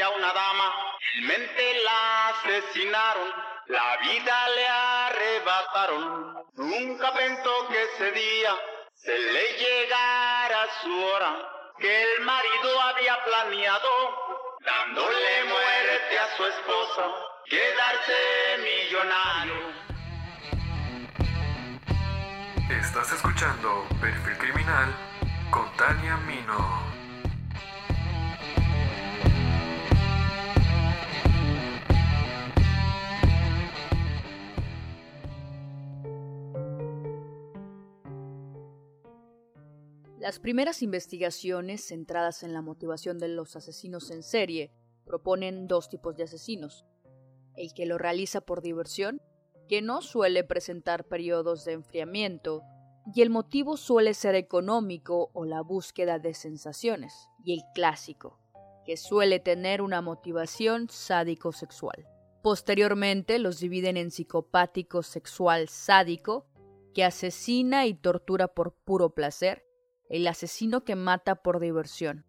a una dama. Mente la asesinaron, la vida le arrebataron. Nunca pensó que ese día se le llegara su hora, que el marido había planeado, dándole muerte a su esposa, quedarse millonario. Estás escuchando Perfil Criminal con Tania Mino. Las primeras investigaciones centradas en la motivación de los asesinos en serie proponen dos tipos de asesinos. El que lo realiza por diversión, que no suele presentar periodos de enfriamiento, y el motivo suele ser económico o la búsqueda de sensaciones, y el clásico, que suele tener una motivación sádico-sexual. Posteriormente los dividen en psicopático sexual sádico, que asesina y tortura por puro placer, el asesino que mata por diversión,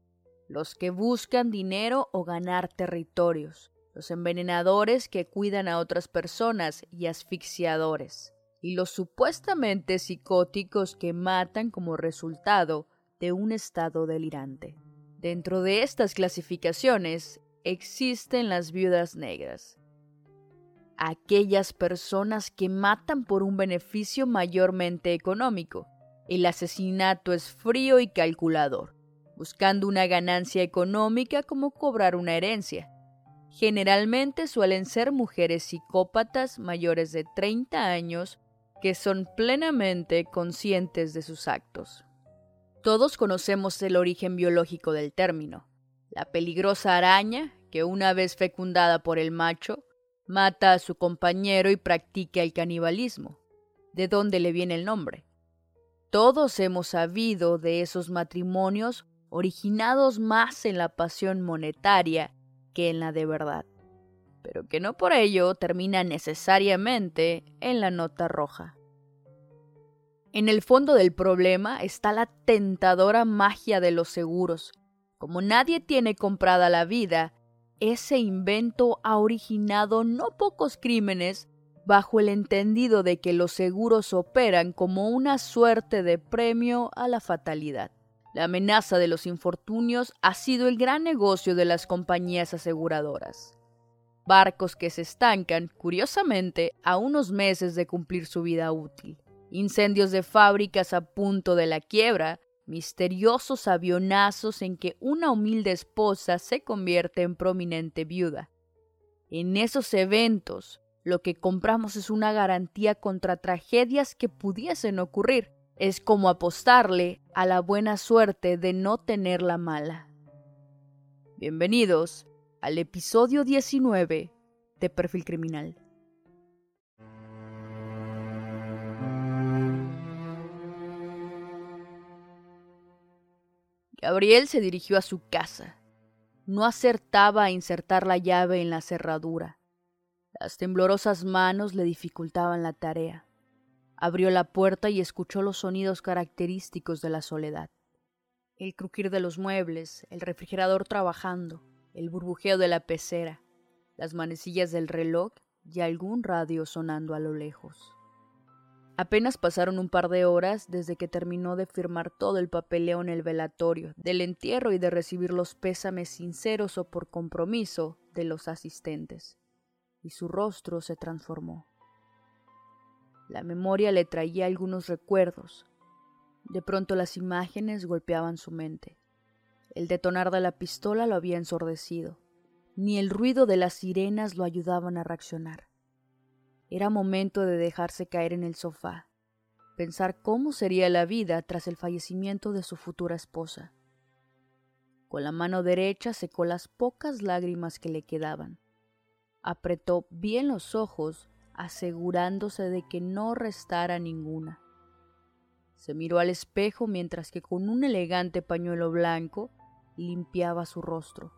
los que buscan dinero o ganar territorios, los envenenadores que cuidan a otras personas y asfixiadores, y los supuestamente psicóticos que matan como resultado de un estado delirante. Dentro de estas clasificaciones existen las viudas negras, aquellas personas que matan por un beneficio mayormente económico, el asesinato es frío y calculador, buscando una ganancia económica como cobrar una herencia. Generalmente suelen ser mujeres psicópatas mayores de 30 años que son plenamente conscientes de sus actos. Todos conocemos el origen biológico del término. La peligrosa araña, que una vez fecundada por el macho, mata a su compañero y practica el canibalismo. ¿De dónde le viene el nombre? Todos hemos sabido de esos matrimonios originados más en la pasión monetaria que en la de verdad, pero que no por ello termina necesariamente en la nota roja. En el fondo del problema está la tentadora magia de los seguros. Como nadie tiene comprada la vida, ese invento ha originado no pocos crímenes bajo el entendido de que los seguros operan como una suerte de premio a la fatalidad. La amenaza de los infortunios ha sido el gran negocio de las compañías aseguradoras. Barcos que se estancan, curiosamente, a unos meses de cumplir su vida útil. Incendios de fábricas a punto de la quiebra, misteriosos avionazos en que una humilde esposa se convierte en prominente viuda. En esos eventos, lo que compramos es una garantía contra tragedias que pudiesen ocurrir. Es como apostarle a la buena suerte de no tener la mala. Bienvenidos al episodio 19 de Perfil Criminal. Gabriel se dirigió a su casa. No acertaba a insertar la llave en la cerradura. Las temblorosas manos le dificultaban la tarea. Abrió la puerta y escuchó los sonidos característicos de la soledad. El crujir de los muebles, el refrigerador trabajando, el burbujeo de la pecera, las manecillas del reloj y algún radio sonando a lo lejos. Apenas pasaron un par de horas desde que terminó de firmar todo el papeleo en el velatorio, del entierro y de recibir los pésames sinceros o por compromiso de los asistentes y su rostro se transformó. La memoria le traía algunos recuerdos. De pronto las imágenes golpeaban su mente. El detonar de la pistola lo había ensordecido. Ni el ruido de las sirenas lo ayudaban a reaccionar. Era momento de dejarse caer en el sofá, pensar cómo sería la vida tras el fallecimiento de su futura esposa. Con la mano derecha secó las pocas lágrimas que le quedaban apretó bien los ojos, asegurándose de que no restara ninguna. Se miró al espejo mientras que con un elegante pañuelo blanco limpiaba su rostro.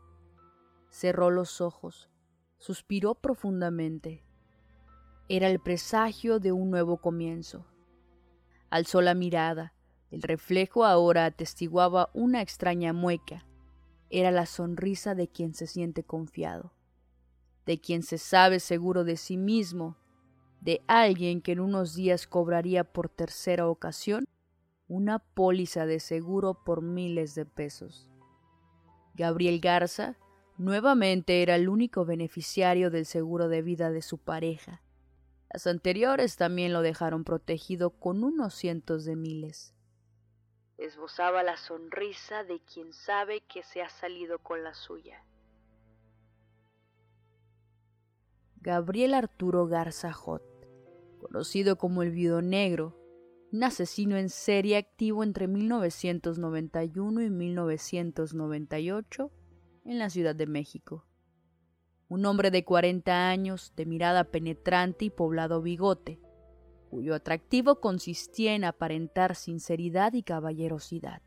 Cerró los ojos, suspiró profundamente. Era el presagio de un nuevo comienzo. Alzó la mirada. El reflejo ahora atestiguaba una extraña mueca. era la sonrisa de quien se siente confiado, de quien se sabe seguro de sí mismo, de alguien que en unos días cobraría por tercera ocasión una póliza de seguro por miles de pesos. Gabriel Garza nuevamente era el único beneficiario del seguro de vida de su pareja. Las anteriores también lo dejaron protegido con unos cientos de miles. Esbozaba la sonrisa de quien sabe que se ha salido con la suya. Gabriel Arturo Garza Jot, conocido como el Viudo Negro, un asesino en serie activo entre 1991 y 1998 en la Ciudad de México. Un hombre de 40 años, de mirada penetrante y poblado bigote, cuyo atractivo consistía en aparentar sinceridad y caballerosidad.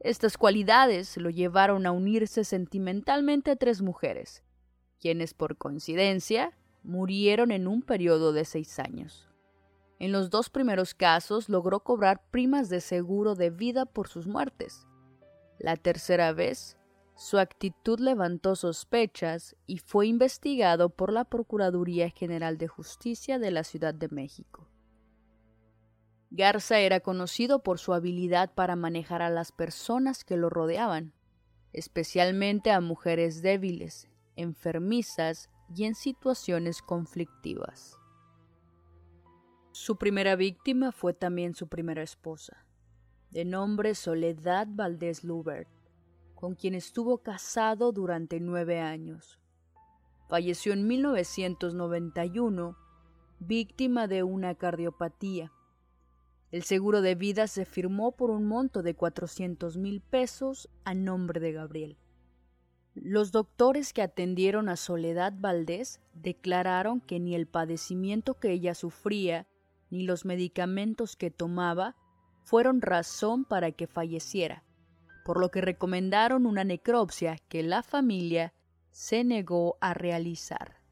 Estas cualidades lo llevaron a unirse sentimentalmente a tres mujeres, quienes por coincidencia murieron en un periodo de seis años. En los dos primeros casos logró cobrar primas de seguro de vida por sus muertes. La tercera vez, su actitud levantó sospechas y fue investigado por la Procuraduría General de Justicia de la Ciudad de México. Garza era conocido por su habilidad para manejar a las personas que lo rodeaban, especialmente a mujeres débiles, enfermizas y en situaciones conflictivas. Su primera víctima fue también su primera esposa, de nombre Soledad Valdés Lubert, con quien estuvo casado durante nueve años. Falleció en 1991, víctima de una cardiopatía. El seguro de vida se firmó por un monto de 400 mil pesos a nombre de Gabriel. Los doctores que atendieron a Soledad Valdés declararon que ni el padecimiento que ella sufría ni los medicamentos que tomaba fueron razón para que falleciera, por lo que recomendaron una necropsia que la familia se negó a realizar.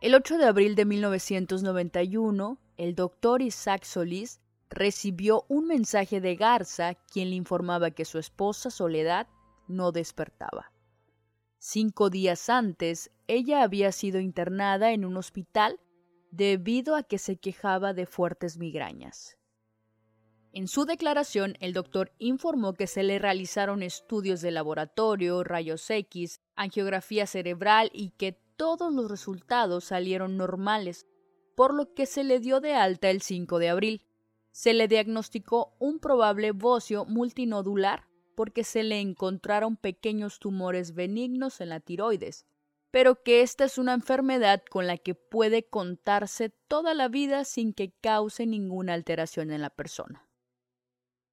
El 8 de abril de 1991, el doctor Isaac Solís recibió un mensaje de Garza quien le informaba que su esposa Soledad no despertaba. Cinco días antes, ella había sido internada en un hospital debido a que se quejaba de fuertes migrañas. En su declaración, el doctor informó que se le realizaron estudios de laboratorio, rayos X, angiografía cerebral y que todos los resultados salieron normales, por lo que se le dio de alta el 5 de abril. Se le diagnosticó un probable bocio multinodular porque se le encontraron pequeños tumores benignos en la tiroides, pero que esta es una enfermedad con la que puede contarse toda la vida sin que cause ninguna alteración en la persona.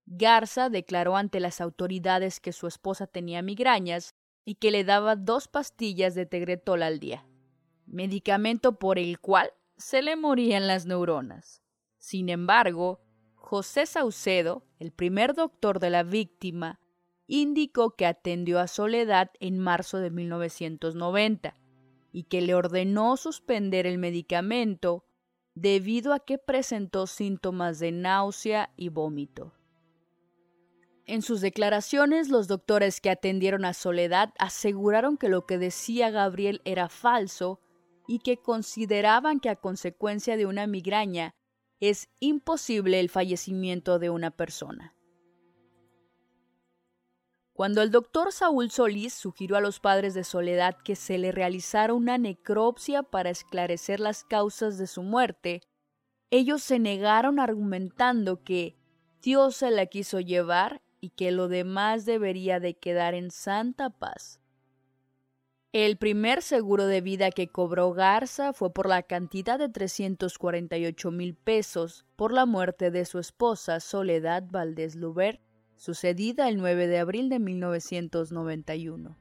Garza declaró ante las autoridades que su esposa tenía migrañas y que le daba dos pastillas de tegretol al día, medicamento por el cual se le morían las neuronas. Sin embargo, José Saucedo, el primer doctor de la víctima, indicó que atendió a Soledad en marzo de 1990 y que le ordenó suspender el medicamento debido a que presentó síntomas de náusea y vómito. En sus declaraciones, los doctores que atendieron a Soledad aseguraron que lo que decía Gabriel era falso y que consideraban que a consecuencia de una migraña es imposible el fallecimiento de una persona. Cuando el doctor Saúl Solís sugirió a los padres de Soledad que se le realizara una necropsia para esclarecer las causas de su muerte, ellos se negaron argumentando que Dios se la quiso llevar y que lo demás debería de quedar en santa paz. El primer seguro de vida que cobró Garza fue por la cantidad de 348 mil pesos por la muerte de su esposa Soledad Valdés Lubert sucedida el 9 de abril de 1991.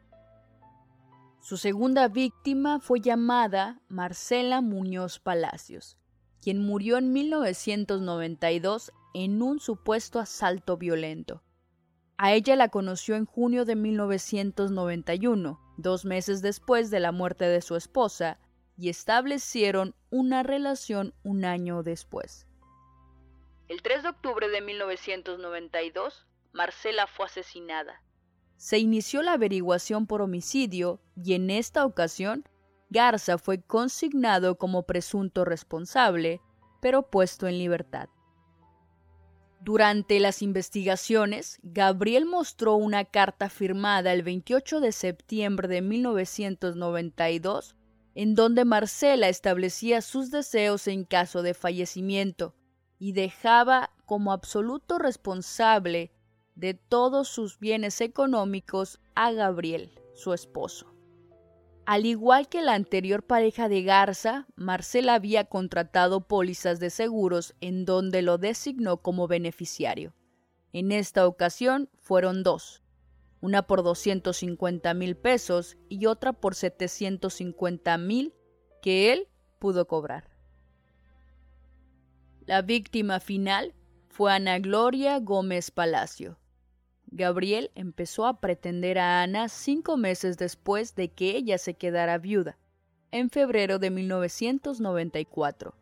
Su segunda víctima fue llamada Marcela Muñoz Palacios, quien murió en 1992 en un supuesto asalto violento. A ella la conoció en junio de 1991, dos meses después de la muerte de su esposa, y establecieron una relación un año después. El 3 de octubre de 1992, Marcela fue asesinada. se inició la averiguación por homicidio y en esta ocasión Garza fue consignado como presunto responsable, pero puesto en libertad. Durante las investigaciones, Gabriel mostró una carta firmada el 28 de septiembre de 1992 en donde Marcela establecía sus deseos en caso de fallecimiento y dejaba como absoluto responsable de todos sus bienes económicos a Gabriel, su esposo. Al igual que la anterior pareja de Garza, Marcela había contratado pólizas de seguros en donde lo designó como beneficiario. En esta ocasión fueron dos, una por 250 mil pesos y otra por 750 mil que él pudo cobrar. La víctima final fue Ana Gloria Gómez Palacio, Gabriel empezó a pretender a Ana cinco meses después de que ella se quedara viuda, en febrero de 1994,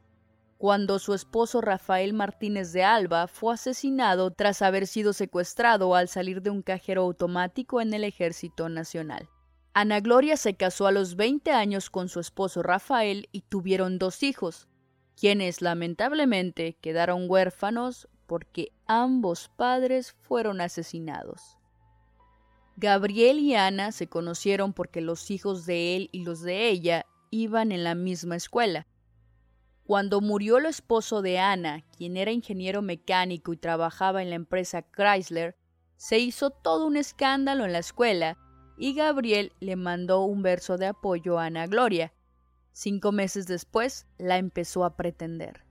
cuando su esposo Rafael Martínez de Alba fue asesinado tras haber sido secuestrado al salir de un cajero automático en el Ejército Nacional. Ana Gloria se casó a los 20 años con su esposo Rafael y tuvieron dos hijos, quienes lamentablemente quedaron huérfanos porque ambos padres fueron asesinados. Gabriel y Ana se conocieron porque los hijos de él y los de ella iban en la misma escuela. Cuando murió el esposo de Ana, quien era ingeniero mecánico y trabajaba en la empresa Chrysler, se hizo todo un escándalo en la escuela y Gabriel le mandó un verso de apoyo a Ana Gloria. Cinco meses después la empezó a pretender.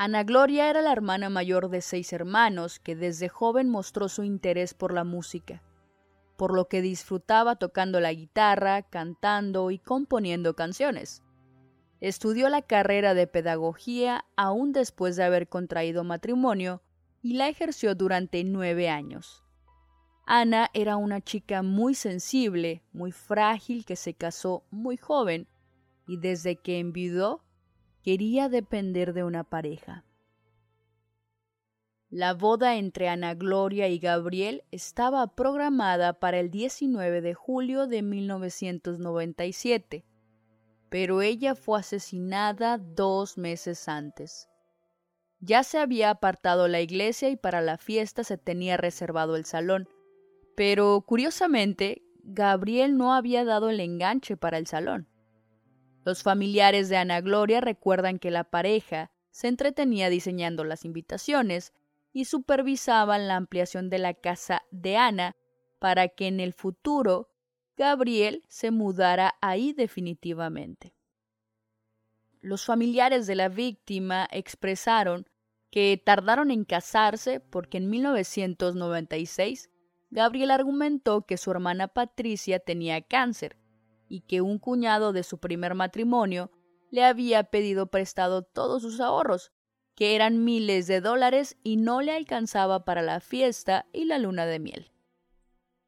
Ana Gloria era la hermana mayor de seis hermanos que desde joven mostró su interés por la música, por lo que disfrutaba tocando la guitarra, cantando y componiendo canciones. Estudió la carrera de pedagogía aún después de haber contraído matrimonio y la ejerció durante nueve años. Ana era una chica muy sensible, muy frágil que se casó muy joven y desde que enviudó quería depender de una pareja. La boda entre Ana Gloria y Gabriel estaba programada para el 19 de julio de 1997, pero ella fue asesinada dos meses antes. Ya se había apartado la iglesia y para la fiesta se tenía reservado el salón, pero curiosamente Gabriel no había dado el enganche para el salón. Los familiares de Ana Gloria recuerdan que la pareja se entretenía diseñando las invitaciones y supervisaban la ampliación de la casa de Ana para que en el futuro Gabriel se mudara ahí definitivamente. Los familiares de la víctima expresaron que tardaron en casarse porque en 1996 Gabriel argumentó que su hermana Patricia tenía cáncer y que un cuñado de su primer matrimonio le había pedido prestado todos sus ahorros, que eran miles de dólares y no le alcanzaba para la fiesta y la luna de miel.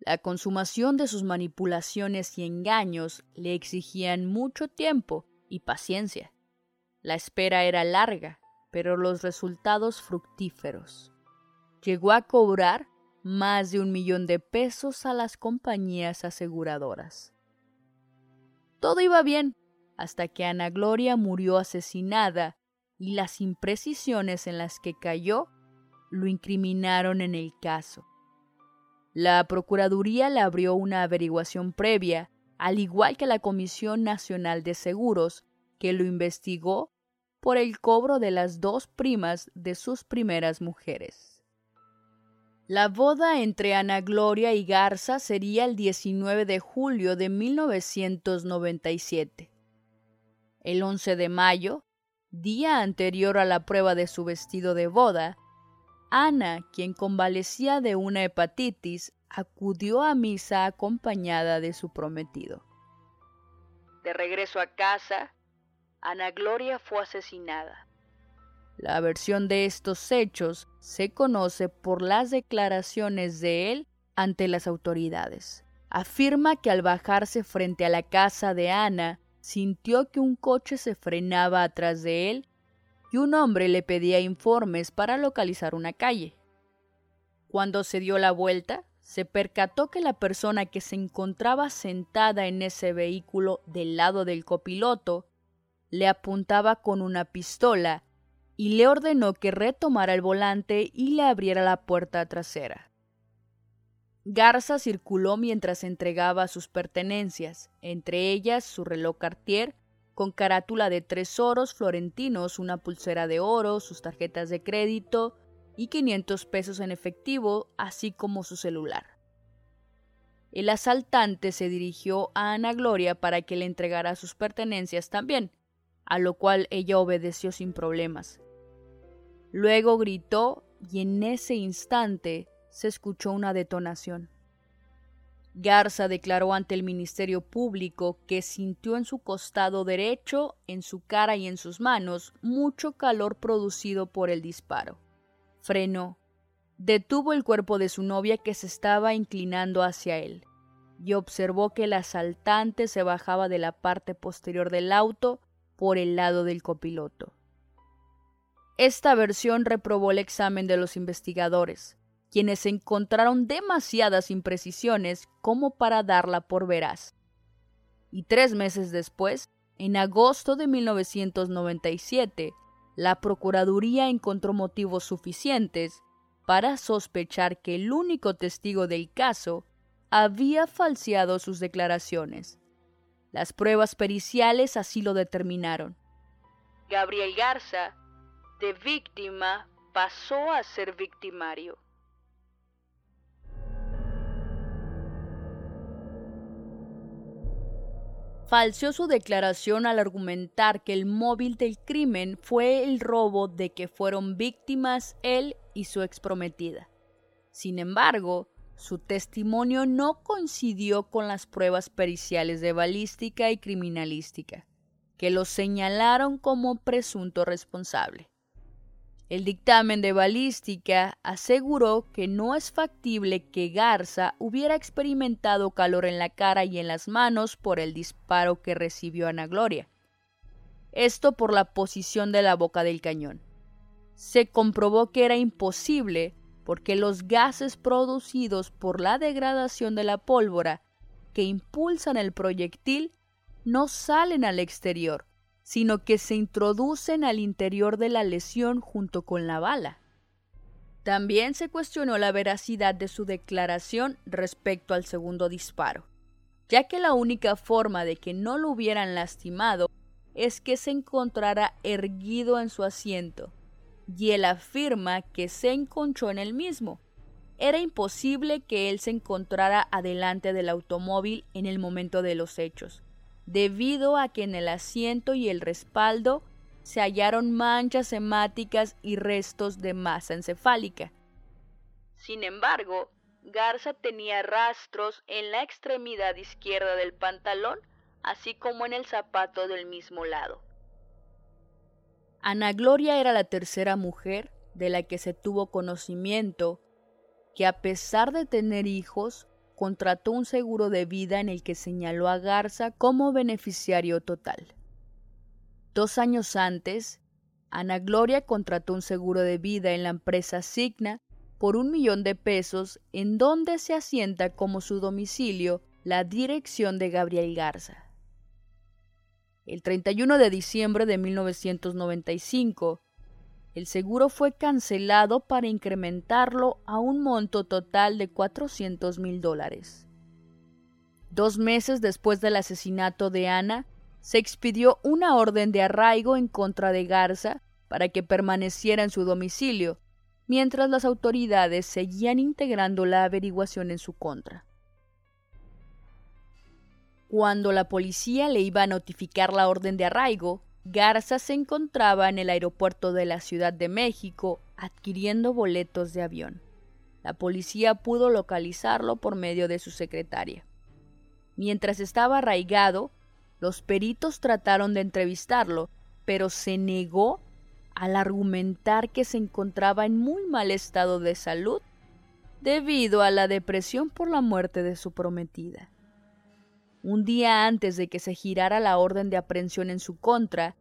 La consumación de sus manipulaciones y engaños le exigían mucho tiempo y paciencia. La espera era larga, pero los resultados fructíferos. Llegó a cobrar más de un millón de pesos a las compañías aseguradoras. Todo iba bien, hasta que Ana Gloria murió asesinada y las imprecisiones en las que cayó lo incriminaron en el caso. La Procuraduría le abrió una averiguación previa, al igual que la Comisión Nacional de Seguros, que lo investigó por el cobro de las dos primas de sus primeras mujeres. La boda entre Ana Gloria y Garza sería el 19 de julio de 1997. El 11 de mayo, día anterior a la prueba de su vestido de boda, Ana, quien convalecía de una hepatitis, acudió a misa acompañada de su prometido. De regreso a casa, Ana Gloria fue asesinada. La versión de estos hechos se conoce por las declaraciones de él ante las autoridades. Afirma que al bajarse frente a la casa de Ana, sintió que un coche se frenaba atrás de él y un hombre le pedía informes para localizar una calle. Cuando se dio la vuelta, se percató que la persona que se encontraba sentada en ese vehículo del lado del copiloto le apuntaba con una pistola y le ordenó que retomara el volante y le abriera la puerta trasera. Garza circuló mientras entregaba sus pertenencias, entre ellas su reloj Cartier con carátula de tres oros florentinos, una pulsera de oro, sus tarjetas de crédito y 500 pesos en efectivo, así como su celular. El asaltante se dirigió a Ana Gloria para que le entregara sus pertenencias también, a lo cual ella obedeció sin problemas. Luego gritó y en ese instante se escuchó una detonación. Garza declaró ante el Ministerio Público que sintió en su costado derecho, en su cara y en sus manos mucho calor producido por el disparo. Frenó. Detuvo el cuerpo de su novia que se estaba inclinando hacia él y observó que el asaltante se bajaba de la parte posterior del auto por el lado del copiloto. Esta versión reprobó el examen de los investigadores, quienes encontraron demasiadas imprecisiones como para darla por veraz. Y tres meses después, en agosto de 1997, la Procuraduría encontró motivos suficientes para sospechar que el único testigo del caso había falseado sus declaraciones. Las pruebas periciales así lo determinaron. Gabriel Garza, de víctima, pasó a ser victimario. falseó su declaración al argumentar que el móvil del crimen fue el robo de que fueron víctimas él y su exprometida. Sin embargo, su testimonio no coincidió con las pruebas periciales de balística y criminalística, que lo señalaron como presunto responsable. El dictamen de balística aseguró que no es factible que Garza hubiera experimentado calor en la cara y en las manos por el disparo que recibió Ana Gloria. Esto por la posición de la boca del cañón. Se comprobó que era imposible porque los gases producidos por la degradación de la pólvora que impulsan el proyectil no salen al exterior, sino que se introducen al interior de la lesión junto con la bala. También se cuestionó la veracidad de su declaración respecto al segundo disparo, ya que la única forma de que no lo hubieran lastimado es que se encontrara erguido en su asiento, y él afirma que se encontró en el mismo. Era imposible que él se encontrara adelante del automóvil en el momento de los hechos, debido a que en el asiento y el respaldo se hallaron manchas hemáticas y restos de masa encefálica. Sin embargo, Garza tenía rastros en la extremidad izquierda del pantalón, así como en el zapato del mismo lado. Ana Gloria era la tercera mujer de la que se tuvo conocimiento que a pesar de tener hijos, contrató un seguro de vida en el que señaló a Garza como beneficiario total. Dos años antes, Ana Gloria contrató un seguro de vida en la empresa Signa por un millón de pesos en donde se asienta como su domicilio la dirección de Gabriel Garza. El 31 de diciembre de 1995, el seguro fue cancelado para incrementarlo a un monto total de 400 mil dólares. Dos meses después del asesinato de Ana, se expidió una orden de arraigo en contra de Garza para que permaneciera en su domicilio, mientras las autoridades seguían integrando la averiguación en su contra. Cuando la policía le iba a notificar la orden de arraigo, Garza se encontraba en el aeropuerto de la Ciudad de México adquiriendo boletos de avión. La policía pudo localizarlo por medio de su secretaria. Mientras estaba arraigado, los peritos trataron de entrevistarlo, pero se negó al argumentar que se encontraba en muy mal estado de salud debido a la depresión por la muerte de su prometida. Un día antes de que se girara la orden de aprehensión en su contra,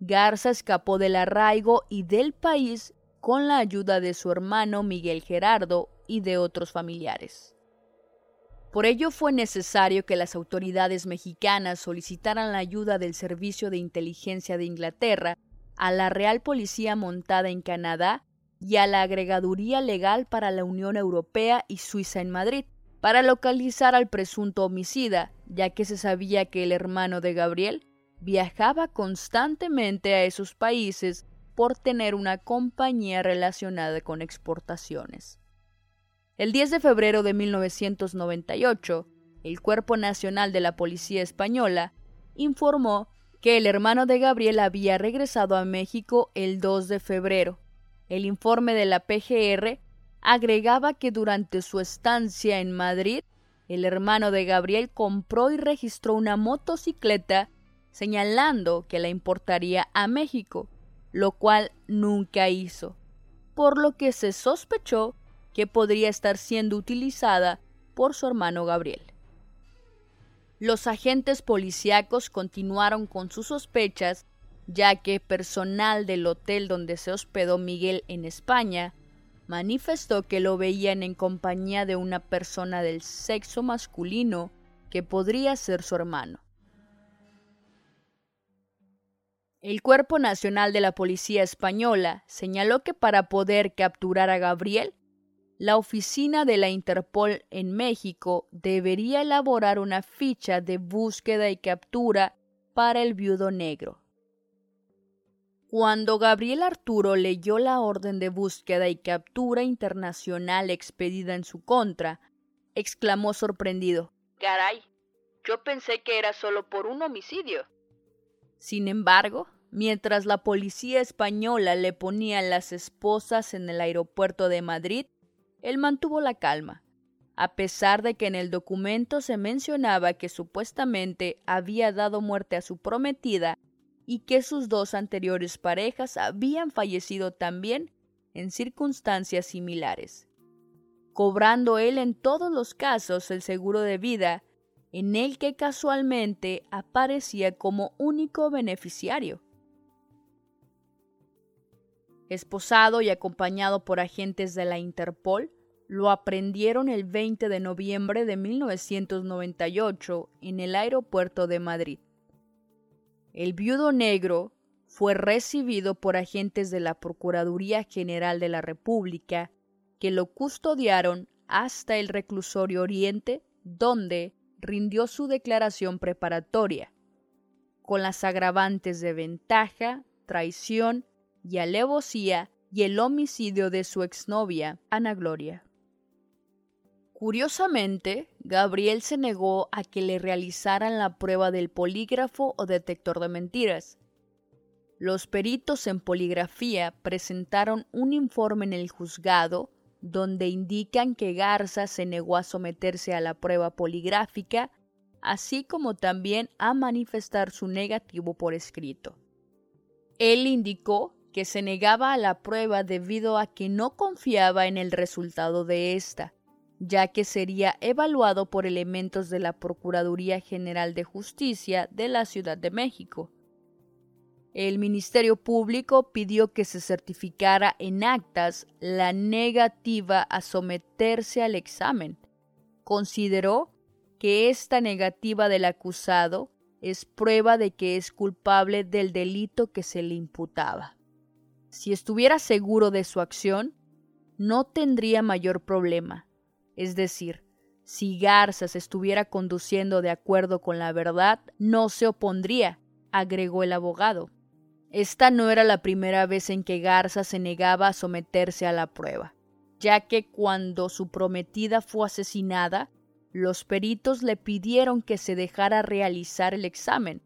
Garza escapó del arraigo y del país con la ayuda de su hermano Miguel Gerardo y de otros familiares. Por ello fue necesario que las autoridades mexicanas solicitaran la ayuda del Servicio de Inteligencia de Inglaterra a la Real Policía montada en Canadá y a la Agregaduría Legal para la Unión Europea y Suiza en Madrid, para localizar al presunto homicida, ya que se sabía que el hermano de Gabriel viajaba constantemente a esos países por tener una compañía relacionada con exportaciones. El 10 de febrero de 1998, el Cuerpo Nacional de la Policía Española informó que el hermano de Gabriel había regresado a México el 2 de febrero. El informe de la PGR agregaba que durante su estancia en Madrid, el hermano de Gabriel compró y registró una motocicleta señalando que la importaría a México, lo cual nunca hizo, por lo que se sospechó que podría estar siendo utilizada por su hermano Gabriel. Los agentes policíacos continuaron con sus sospechas, ya que personal del hotel donde se hospedó Miguel en España manifestó que lo veían en compañía de una persona del sexo masculino que podría ser su hermano. El Cuerpo Nacional de la Policía Española señaló que para poder capturar a Gabriel, la oficina de la Interpol en México debería elaborar una ficha de búsqueda y captura para el viudo negro. Cuando Gabriel Arturo leyó la orden de búsqueda y captura internacional expedida en su contra, exclamó sorprendido Caray, yo pensé que era solo por un homicidio. Sin embargo, mientras la policía española le ponía las esposas en el aeropuerto de Madrid, él mantuvo la calma, a pesar de que en el documento se mencionaba que supuestamente había dado muerte a su prometida y que sus dos anteriores parejas habían fallecido también en circunstancias similares, cobrando él en todos los casos el seguro de vida en el que casualmente aparecía como único beneficiario. Esposado y acompañado por agentes de la Interpol, lo aprendieron el 20 de noviembre de 1998 en el aeropuerto de Madrid. El viudo negro fue recibido por agentes de la Procuraduría General de la República que lo custodiaron hasta el reclusorio Oriente, donde rindió su declaración preparatoria, con las agravantes de ventaja, traición y alevosía y el homicidio de su exnovia, Ana Gloria. Curiosamente, Gabriel se negó a que le realizaran la prueba del polígrafo o detector de mentiras. Los peritos en poligrafía presentaron un informe en el juzgado donde indican que Garza se negó a someterse a la prueba poligráfica, así como también a manifestar su negativo por escrito. Él indicó que se negaba a la prueba debido a que no confiaba en el resultado de esta, ya que sería evaluado por elementos de la Procuraduría General de Justicia de la Ciudad de México. El Ministerio Público pidió que se certificara en actas la negativa a someterse al examen. Consideró que esta negativa del acusado es prueba de que es culpable del delito que se le imputaba. Si estuviera seguro de su acción, no tendría mayor problema, es decir, si Garza se estuviera conduciendo de acuerdo con la verdad, no se opondría, agregó el abogado. Esta no era la primera vez en que Garza se negaba a someterse a la prueba, ya que cuando su prometida fue asesinada, los peritos le pidieron que se dejara realizar el examen,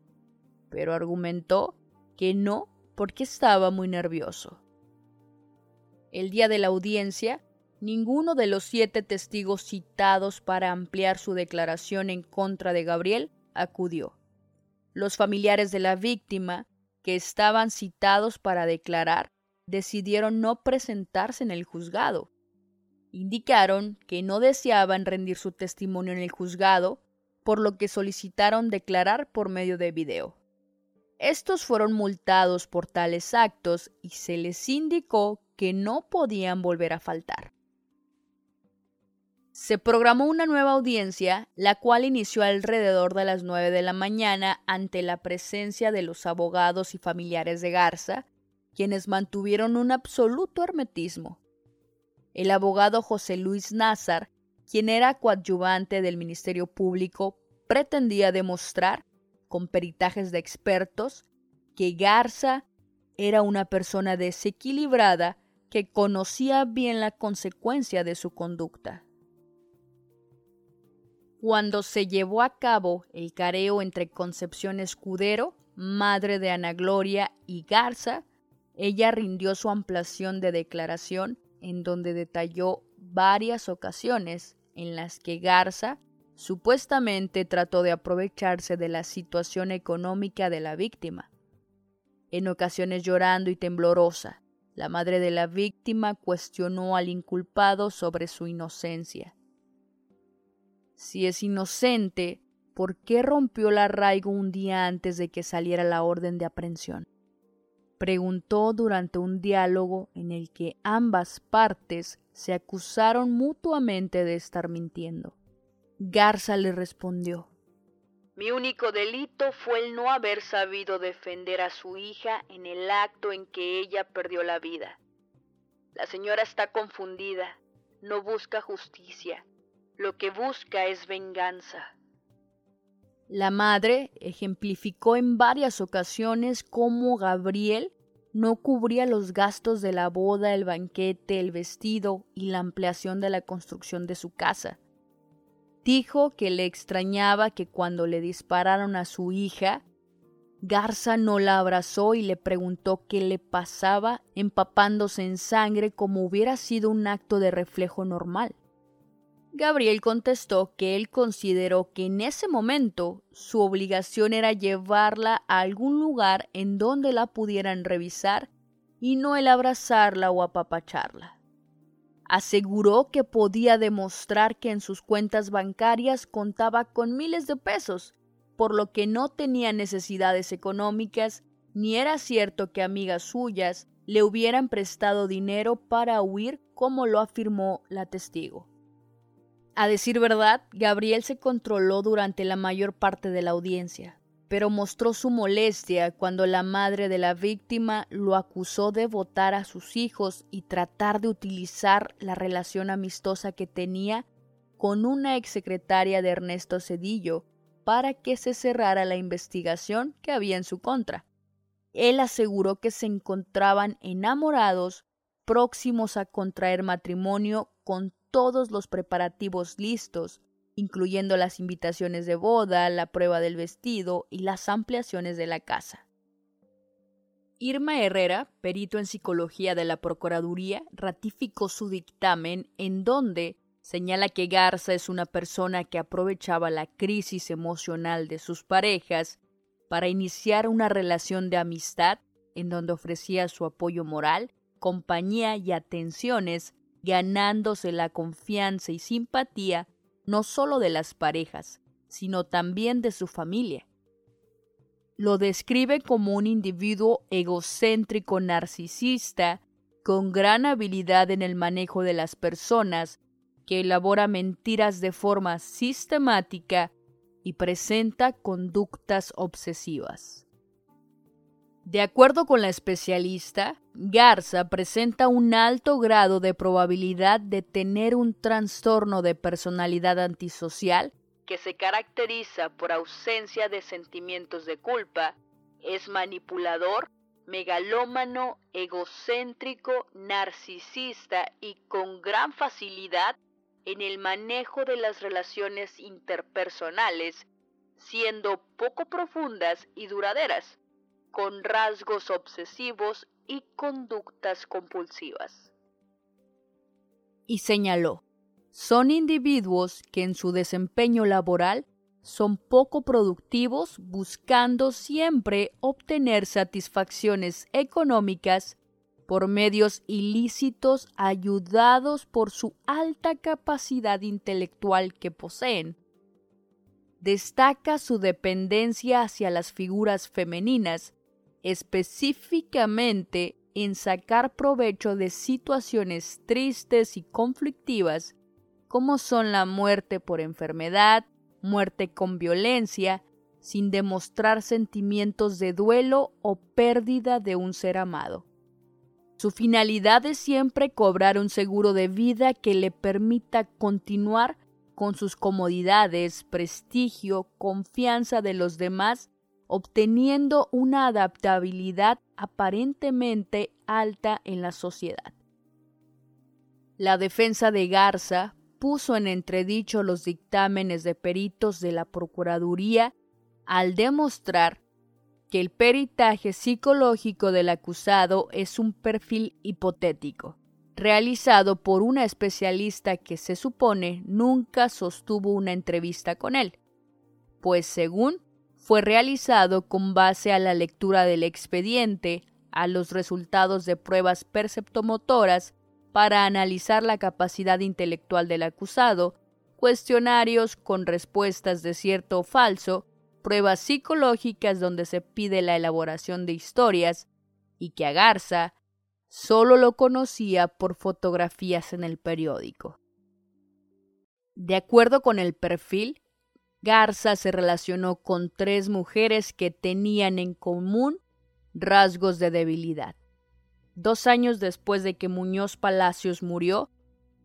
pero argumentó que no porque estaba muy nervioso. El día de la audiencia, ninguno de los siete testigos citados para ampliar su declaración en contra de Gabriel acudió. Los familiares de la víctima, que estaban citados para declarar, decidieron no presentarse en el juzgado. Indicaron que no deseaban rendir su testimonio en el juzgado, por lo que solicitaron declarar por medio de video. Estos fueron multados por tales actos y se les indicó que no podían volver a faltar. Se programó una nueva audiencia, la cual inició alrededor de las 9 de la mañana ante la presencia de los abogados y familiares de Garza, quienes mantuvieron un absoluto hermetismo. El abogado José Luis Nazar, quien era coadyuvante del Ministerio Público, pretendía demostrar, con peritajes de expertos, que Garza era una persona desequilibrada que conocía bien la consecuencia de su conducta. Cuando se llevó a cabo el careo entre Concepción Escudero, madre de Ana Gloria, y Garza, ella rindió su ampliación de declaración en donde detalló varias ocasiones en las que Garza supuestamente trató de aprovecharse de la situación económica de la víctima. En ocasiones llorando y temblorosa, la madre de la víctima cuestionó al inculpado sobre su inocencia. Si es inocente, ¿por qué rompió el arraigo un día antes de que saliera la orden de aprehensión? preguntó durante un diálogo en el que ambas partes se acusaron mutuamente de estar mintiendo. Garza le respondió Mi único delito fue el no haber sabido defender a su hija en el acto en que ella perdió la vida. La señora está confundida, no busca justicia, lo que busca es venganza. La madre ejemplificó en varias ocasiones cómo Gabriel no cubría los gastos de la boda, el banquete, el vestido y la ampliación de la construcción de su casa. Dijo que le extrañaba que cuando le dispararon a su hija, Garza no la abrazó y le preguntó qué le pasaba empapándose en sangre como hubiera sido un acto de reflejo normal. Gabriel contestó que él consideró que en ese momento su obligación era llevarla a algún lugar en donde la pudieran revisar y no el abrazarla o apapacharla. Aseguró que podía demostrar que en sus cuentas bancarias contaba con miles de pesos, por lo que no tenía necesidades económicas, ni era cierto que amigas suyas le hubieran prestado dinero para huir como lo afirmó la testigo. A decir verdad, Gabriel se controló durante la mayor parte de la audiencia, pero mostró su molestia cuando la madre de la víctima lo acusó de votar a sus hijos y tratar de utilizar la relación amistosa que tenía con una exsecretaria de Ernesto Cedillo para que se cerrara la investigación que había en su contra. Él aseguró que se encontraban enamorados, próximos a contraer matrimonio con todos los preparativos listos, incluyendo las invitaciones de boda, la prueba del vestido y las ampliaciones de la casa. Irma Herrera, perito en psicología de la Procuraduría, ratificó su dictamen en donde señala que Garza es una persona que aprovechaba la crisis emocional de sus parejas para iniciar una relación de amistad en donde ofrecía su apoyo moral, compañía y atenciones ganándose la confianza y simpatía no solo de las parejas, sino también de su familia. Lo describe como un individuo egocéntrico narcisista con gran habilidad en el manejo de las personas, que elabora mentiras de forma sistemática y presenta conductas obsesivas. De acuerdo con la especialista, Garza presenta un alto grado de probabilidad de tener un trastorno de personalidad antisocial que se caracteriza por ausencia de sentimientos de culpa, es manipulador, megalómano, egocéntrico, narcisista y con gran facilidad en el manejo de las relaciones interpersonales, siendo poco profundas y duraderas con rasgos obsesivos y conductas compulsivas. Y señaló, son individuos que en su desempeño laboral son poco productivos buscando siempre obtener satisfacciones económicas por medios ilícitos ayudados por su alta capacidad intelectual que poseen. Destaca su dependencia hacia las figuras femeninas específicamente en sacar provecho de situaciones tristes y conflictivas como son la muerte por enfermedad, muerte con violencia, sin demostrar sentimientos de duelo o pérdida de un ser amado. Su finalidad es siempre cobrar un seguro de vida que le permita continuar con sus comodidades, prestigio, confianza de los demás, obteniendo una adaptabilidad aparentemente alta en la sociedad. La defensa de Garza puso en entredicho los dictámenes de peritos de la Procuraduría al demostrar que el peritaje psicológico del acusado es un perfil hipotético, realizado por una especialista que se supone nunca sostuvo una entrevista con él, pues según fue realizado con base a la lectura del expediente, a los resultados de pruebas perceptomotoras para analizar la capacidad intelectual del acusado, cuestionarios con respuestas de cierto o falso, pruebas psicológicas donde se pide la elaboración de historias, y que a Garza solo lo conocía por fotografías en el periódico. De acuerdo con el perfil, Garza se relacionó con tres mujeres que tenían en común rasgos de debilidad. Dos años después de que Muñoz Palacios murió,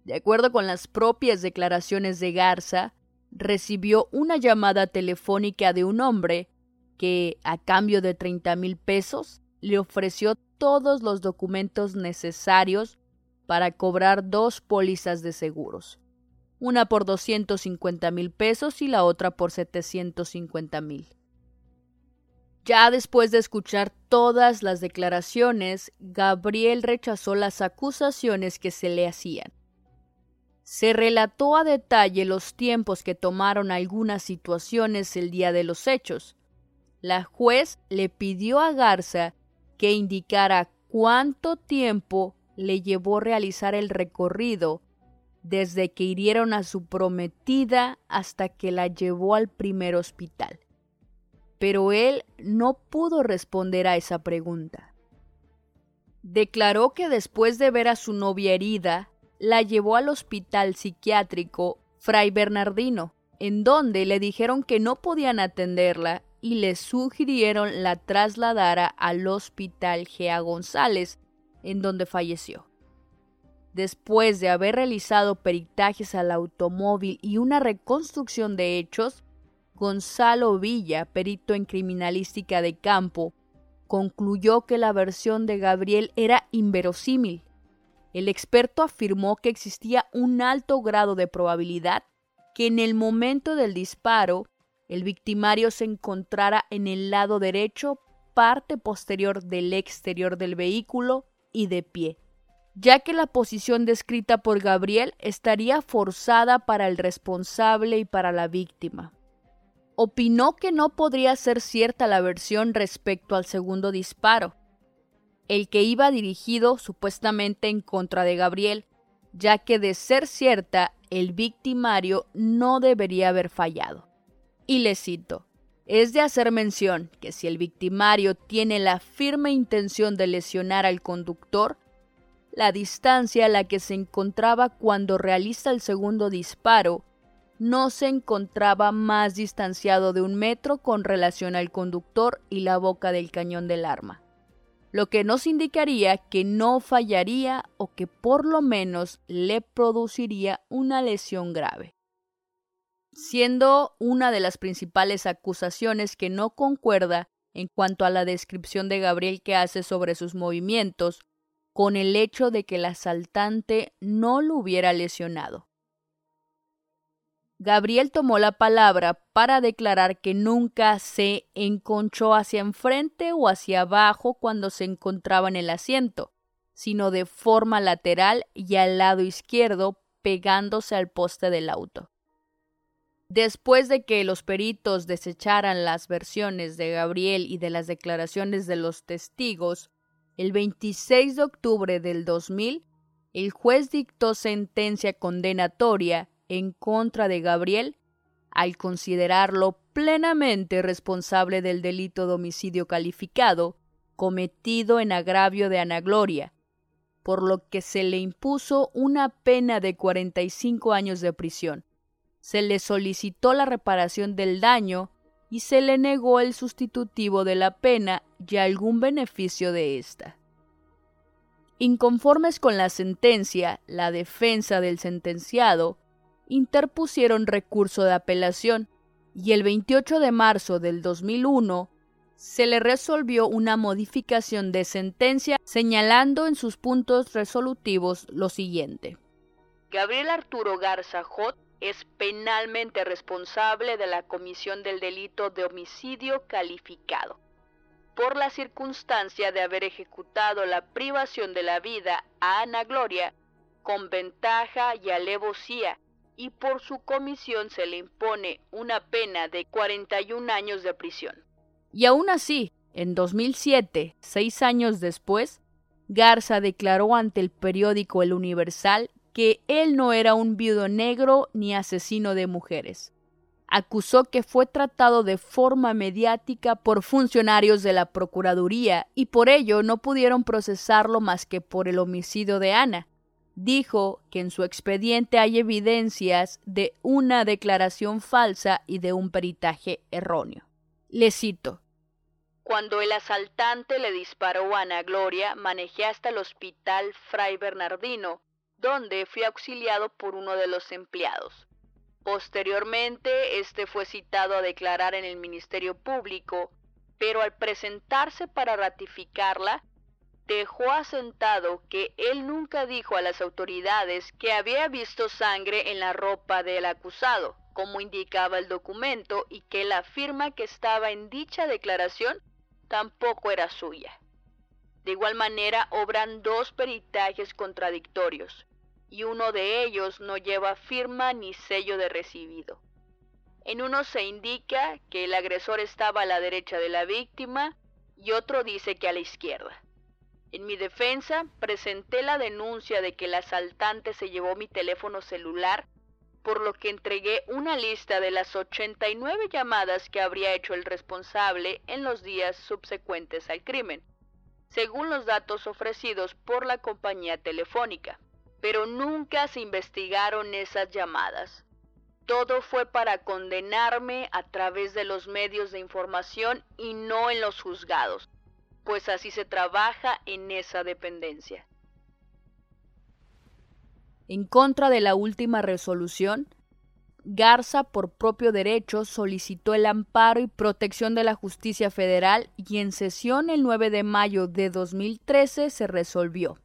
de acuerdo con las propias declaraciones de Garza, recibió una llamada telefónica de un hombre que, a cambio de treinta mil pesos, le ofreció todos los documentos necesarios para cobrar dos pólizas de seguros, una por doscientos cincuenta mil pesos y la otra por setecientos cincuenta mil. Ya después de escuchar todas las declaraciones, Gabriel rechazó las acusaciones que se le hacían. Se relató a detalle los tiempos que tomaron algunas situaciones el día de los hechos. La juez le pidió a Garza que indicara cuánto tiempo le llevó realizar el recorrido desde que hirieron a su prometida hasta que la llevó al primer hospital pero él no pudo responder a esa pregunta. Declaró que después de ver a su novia herida, la llevó al hospital psiquiátrico Fray Bernardino, en donde le dijeron que no podían atenderla y le sugirieron la trasladara al hospital Gea González, en donde falleció. Después de haber realizado peritajes al automóvil y una reconstrucción de hechos, Gonzalo Villa, perito en criminalística de campo, concluyó que la versión de Gabriel era inverosímil. El experto afirmó que existía un alto grado de probabilidad que en el momento del disparo el victimario se encontrara en el lado derecho, parte posterior del exterior del vehículo y de pie, ya que la posición descrita por Gabriel estaría forzada para el responsable y para la víctima opinó que no podría ser cierta la versión respecto al segundo disparo, el que iba dirigido supuestamente en contra de Gabriel, ya que de ser cierta, el victimario no debería haber fallado. Y le cito, es de hacer mención que si el victimario tiene la firme intención de lesionar al conductor, la distancia a la que se encontraba cuando realiza el segundo disparo no se encontraba más distanciado de un metro con relación al conductor y la boca del cañón del arma, lo que nos indicaría que no fallaría o que por lo menos le produciría una lesión grave. Siendo una de las principales acusaciones que no concuerda en cuanto a la descripción de Gabriel que hace sobre sus movimientos, con el hecho de que el asaltante no lo hubiera lesionado. Gabriel tomó la palabra para declarar que nunca se enconchó hacia enfrente o hacia abajo cuando se encontraba en el asiento, sino de forma lateral y al lado izquierdo pegándose al poste del auto. Después de que los peritos desecharan las versiones de Gabriel y de las declaraciones de los testigos, el 26 de octubre del 2000, el juez dictó sentencia condenatoria en contra de Gabriel al considerarlo plenamente responsable del delito de homicidio calificado, cometido en agravio de Ana Gloria, por lo que se le impuso una pena de 45 años de prisión. Se le solicitó la reparación del daño y se le negó el sustitutivo de la pena y algún beneficio de ésta. Inconformes con la sentencia, la defensa del sentenciado interpusieron recurso de apelación y el 28 de marzo del 2001 se le resolvió una modificación de sentencia señalando en sus puntos resolutivos lo siguiente. Gabriel Arturo Garza Jot es penalmente responsable de la comisión del delito de homicidio calificado por la circunstancia de haber ejecutado la privación de la vida a Ana Gloria con ventaja y alevosía y por su comisión se le impone una pena de 41 años de prisión. Y aún así, en 2007, seis años después, Garza declaró ante el periódico El Universal que él no era un viudo negro ni asesino de mujeres. Acusó que fue tratado de forma mediática por funcionarios de la Procuraduría y por ello no pudieron procesarlo más que por el homicidio de Ana, dijo que en su expediente hay evidencias de una declaración falsa y de un peritaje erróneo. Le cito. Cuando el asaltante le disparó a Ana Gloria, manejé hasta el hospital Fray Bernardino, donde fui auxiliado por uno de los empleados. Posteriormente, este fue citado a declarar en el Ministerio Público, pero al presentarse para ratificarla, dejó asentado que él nunca dijo a las autoridades que había visto sangre en la ropa del acusado, como indicaba el documento, y que la firma que estaba en dicha declaración tampoco era suya. De igual manera, obran dos peritajes contradictorios, y uno de ellos no lleva firma ni sello de recibido. En uno se indica que el agresor estaba a la derecha de la víctima y otro dice que a la izquierda. En mi defensa, presenté la denuncia de que el asaltante se llevó mi teléfono celular, por lo que entregué una lista de las 89 llamadas que habría hecho el responsable en los días subsecuentes al crimen, según los datos ofrecidos por la compañía telefónica. Pero nunca se investigaron esas llamadas. Todo fue para condenarme a través de los medios de información y no en los juzgados pues así se trabaja en esa dependencia. En contra de la última resolución, Garza, por propio derecho, solicitó el amparo y protección de la justicia federal y en sesión el 9 de mayo de 2013 se resolvió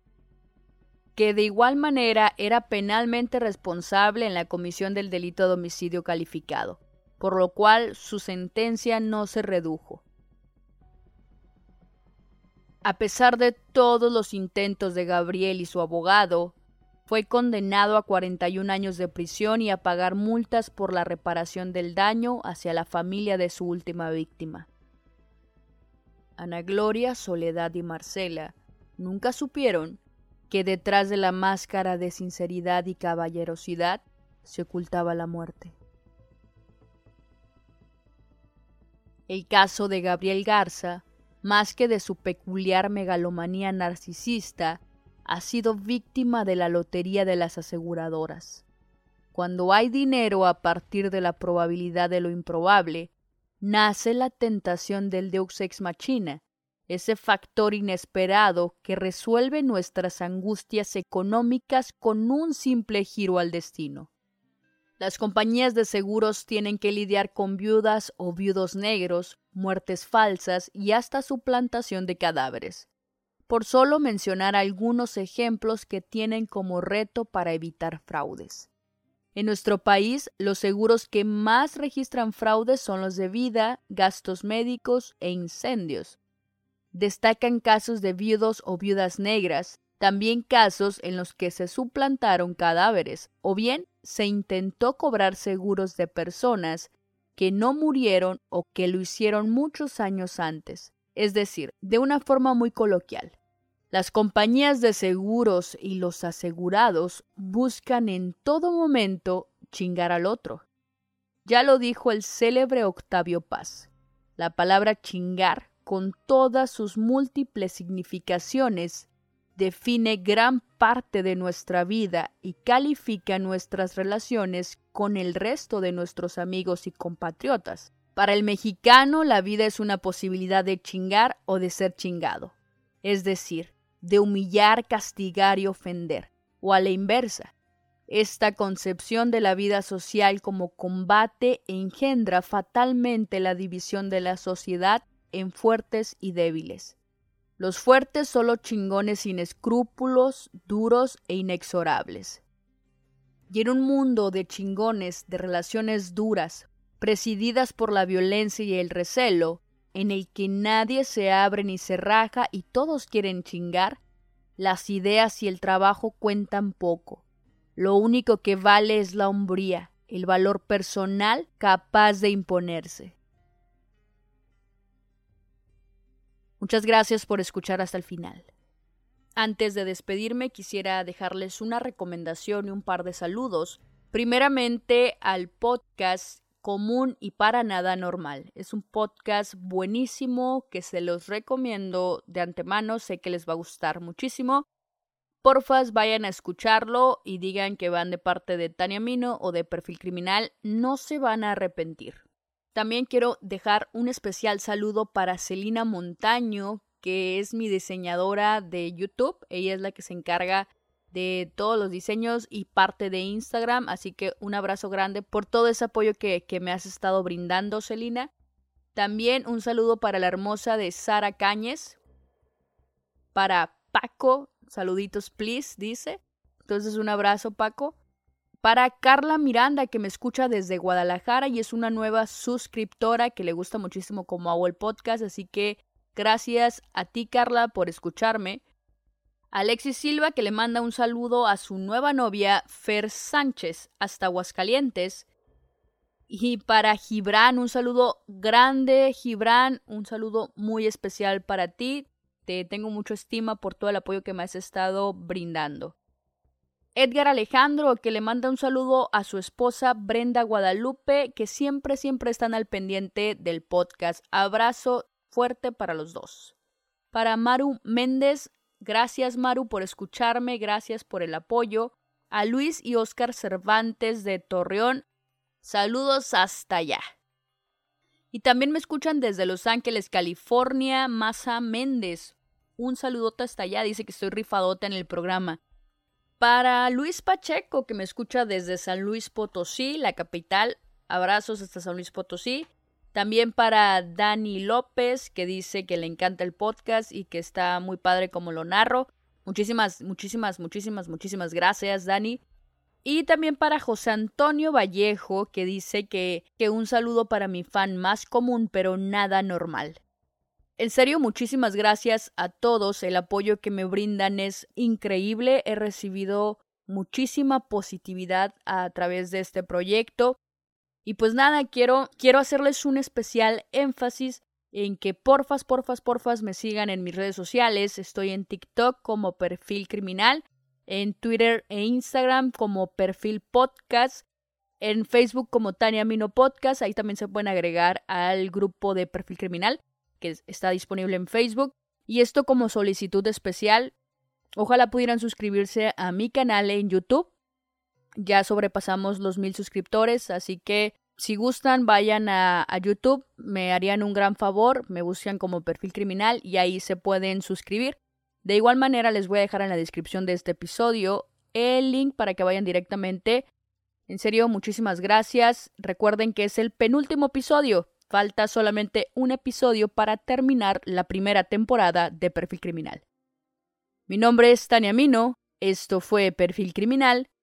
que de igual manera era penalmente responsable en la comisión del delito de homicidio calificado, por lo cual su sentencia no se redujo. A pesar de todos los intentos de Gabriel y su abogado, fue condenado a 41 años de prisión y a pagar multas por la reparación del daño hacia la familia de su última víctima. Ana Gloria, Soledad y Marcela nunca supieron que detrás de la máscara de sinceridad y caballerosidad se ocultaba la muerte. El caso de Gabriel Garza más que de su peculiar megalomanía narcisista, ha sido víctima de la lotería de las aseguradoras. Cuando hay dinero a partir de la probabilidad de lo improbable, nace la tentación del Deus ex machina, ese factor inesperado que resuelve nuestras angustias económicas con un simple giro al destino. Las compañías de seguros tienen que lidiar con viudas o viudos negros, muertes falsas y hasta suplantación de cadáveres, por solo mencionar algunos ejemplos que tienen como reto para evitar fraudes. En nuestro país, los seguros que más registran fraudes son los de vida, gastos médicos e incendios. Destacan casos de viudos o viudas negras, también casos en los que se suplantaron cadáveres o bien se intentó cobrar seguros de personas que no murieron o que lo hicieron muchos años antes, es decir, de una forma muy coloquial. Las compañías de seguros y los asegurados buscan en todo momento chingar al otro. Ya lo dijo el célebre Octavio Paz. La palabra chingar con todas sus múltiples significaciones, define gran parte de nuestra vida y califica nuestras relaciones con el resto de nuestros amigos y compatriotas. Para el mexicano, la vida es una posibilidad de chingar o de ser chingado, es decir, de humillar, castigar y ofender, o a la inversa. Esta concepción de la vida social como combate engendra fatalmente la división de la sociedad en fuertes y débiles. Los fuertes son los chingones sin escrúpulos, duros e inexorables. Y en un mundo de chingones, de relaciones duras, presididas por la violencia y el recelo, en el que nadie se abre ni se raja y todos quieren chingar, las ideas y el trabajo cuentan poco. Lo único que vale es la hombría, el valor personal capaz de imponerse. Muchas gracias por escuchar hasta el final. Antes de despedirme quisiera dejarles una recomendación y un par de saludos. Primeramente al podcast común y para nada normal. Es un podcast buenísimo que se los recomiendo de antemano, sé que les va a gustar muchísimo. Porfas, vayan a escucharlo y digan que van de parte de Tania Mino o de Perfil Criminal, no se van a arrepentir. También quiero dejar un especial saludo para Celina Montaño, que es mi diseñadora de YouTube. Ella es la que se encarga de todos los diseños y parte de Instagram. Así que un abrazo grande por todo ese apoyo que, que me has estado brindando, Celina. También un saludo para la hermosa de Sara Cáñez. Para Paco, saluditos, please, dice. Entonces un abrazo, Paco. Para Carla Miranda, que me escucha desde Guadalajara y es una nueva suscriptora que le gusta muchísimo como hago el podcast, así que gracias a ti, Carla, por escucharme. Alexis Silva, que le manda un saludo a su nueva novia, Fer Sánchez, hasta Aguascalientes. Y para Gibran, un saludo grande, Gibran, un saludo muy especial para ti. Te tengo mucha estima por todo el apoyo que me has estado brindando. Edgar Alejandro, que le manda un saludo a su esposa Brenda Guadalupe, que siempre, siempre están al pendiente del podcast. Abrazo fuerte para los dos. Para Maru Méndez, gracias Maru por escucharme, gracias por el apoyo. A Luis y Oscar Cervantes de Torreón, saludos hasta allá. Y también me escuchan desde Los Ángeles, California, Masa Méndez. Un saludote hasta allá, dice que estoy rifadota en el programa. Para Luis Pacheco, que me escucha desde San Luis Potosí, la capital, abrazos hasta San Luis Potosí. También para Dani López, que dice que le encanta el podcast y que está muy padre como lo narro. Muchísimas, muchísimas, muchísimas, muchísimas gracias, Dani. Y también para José Antonio Vallejo, que dice que, que un saludo para mi fan más común, pero nada normal. En serio, muchísimas gracias a todos. El apoyo que me brindan es increíble. He recibido muchísima positividad a través de este proyecto. Y pues nada, quiero, quiero hacerles un especial énfasis en que porfas, porfas, porfas me sigan en mis redes sociales. Estoy en TikTok como perfil criminal, en Twitter e Instagram como perfil podcast, en Facebook como Tania Mino Podcast. Ahí también se pueden agregar al grupo de perfil criminal que está disponible en Facebook. Y esto como solicitud especial. Ojalá pudieran suscribirse a mi canal en YouTube. Ya sobrepasamos los mil suscriptores, así que si gustan vayan a, YouTube, me harían un gran favor, me buscan como perfil criminal y ahí se pueden suscribir. De igual manera les voy a dejar en la descripción de este episodio el link para que vayan directamente. En serio, muchísimas gracias. Recuerden que es el penúltimo episodio. Falta solamente un episodio para terminar la primera temporada de Perfil Criminal. Mi nombre es Tania Mino, esto fue Perfil Criminal